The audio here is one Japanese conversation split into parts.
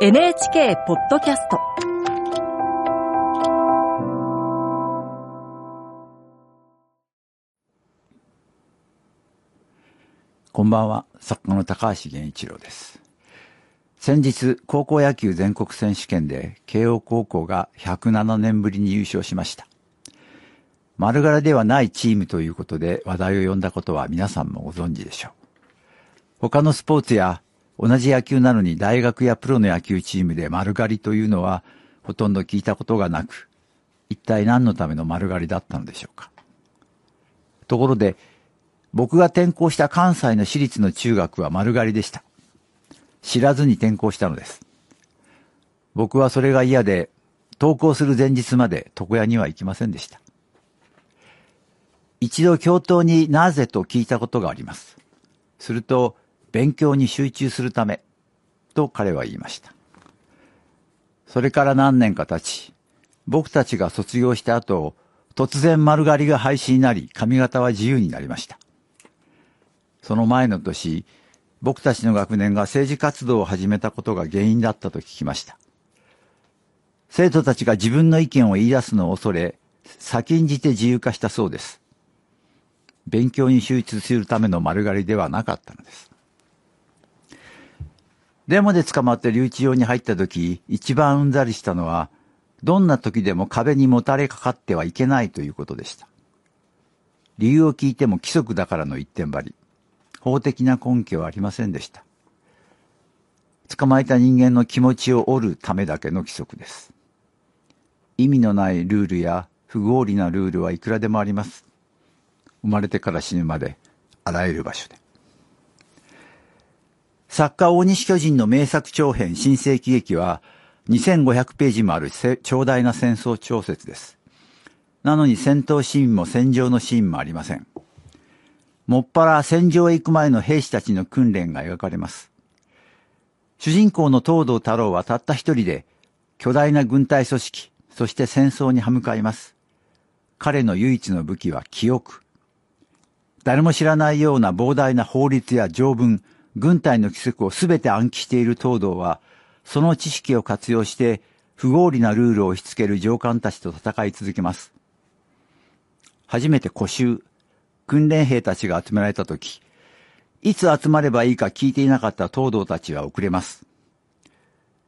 NHK ポッドキャストこんばんは、作家の高橋源一郎です。先日、高校野球全国選手権で慶応高校が107年ぶりに優勝しました。丸柄ではないチームということで話題を呼んだことは皆さんもご存知でしょう。他のスポーツや同じ野球なのに大学やプロの野球チームで丸刈りというのはほとんど聞いたことがなく、一体何のための丸刈りだったのでしょうか。ところで、僕が転校した関西の私立の中学は丸刈りでした。知らずに転校したのです。僕はそれが嫌で、登校する前日まで床屋には行きませんでした。一度教頭になぜと聞いたことがあります。すると、勉強に集中するため、と彼は言いました。それから何年か経ち、僕たちが卒業した後、突然丸刈りが廃止になり、髪型は自由になりました。その前の年、僕たちの学年が政治活動を始めたことが原因だったと聞きました。生徒たちが自分の意見を言い出すのを恐れ、先んじて自由化したそうです。勉強に集中するための丸刈りではなかったのです。デモで捕まって留置場に入った時、一番うんざりしたのは、どんな時でも壁にもたれかかってはいけないということでした。理由を聞いても規則だからの一点張り。法的な根拠はありませんでした。捕まえた人間の気持ちを折るためだけの規則です。意味のないルールや不合理なルールはいくらでもあります。生まれてから死ぬまで、あらゆる場所で。作家大西巨人の名作長編新世紀劇は2500ページもある長大な戦争小説です。なのに戦闘シーンも戦場のシーンもありません。もっぱら戦場へ行く前の兵士たちの訓練が描かれます。主人公の東堂太郎はたった一人で巨大な軍隊組織、そして戦争に歯向かいます。彼の唯一の武器は記憶。誰も知らないような膨大な法律や条文、軍隊の規則をすべて暗記している東堂は、その知識を活用して不合理なルールを押し付ける上官たちと戦い続けます。初めて古衆、訓練兵たちが集められたとき、いつ集まればいいか聞いていなかった東堂たちは遅れます。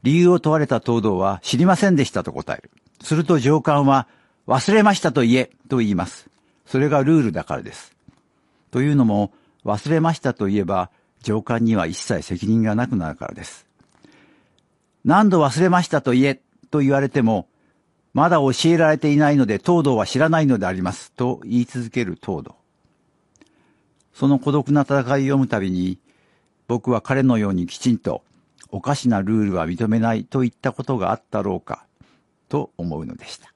理由を問われた東堂は知りませんでしたと答える。すると上官は忘れましたと言えと言います。それがルールだからです。というのも忘れましたと言えば上官には一切責任がなくなるからです。何度忘れましたと言えと言われてもまだ教えられていないので東堂は知らないのでありますと言い続ける東堂。その孤独な戦いを読むたびに、僕は彼のようにきちんと、おかしなルールは認めないと言ったことがあったろうか、と思うのでした。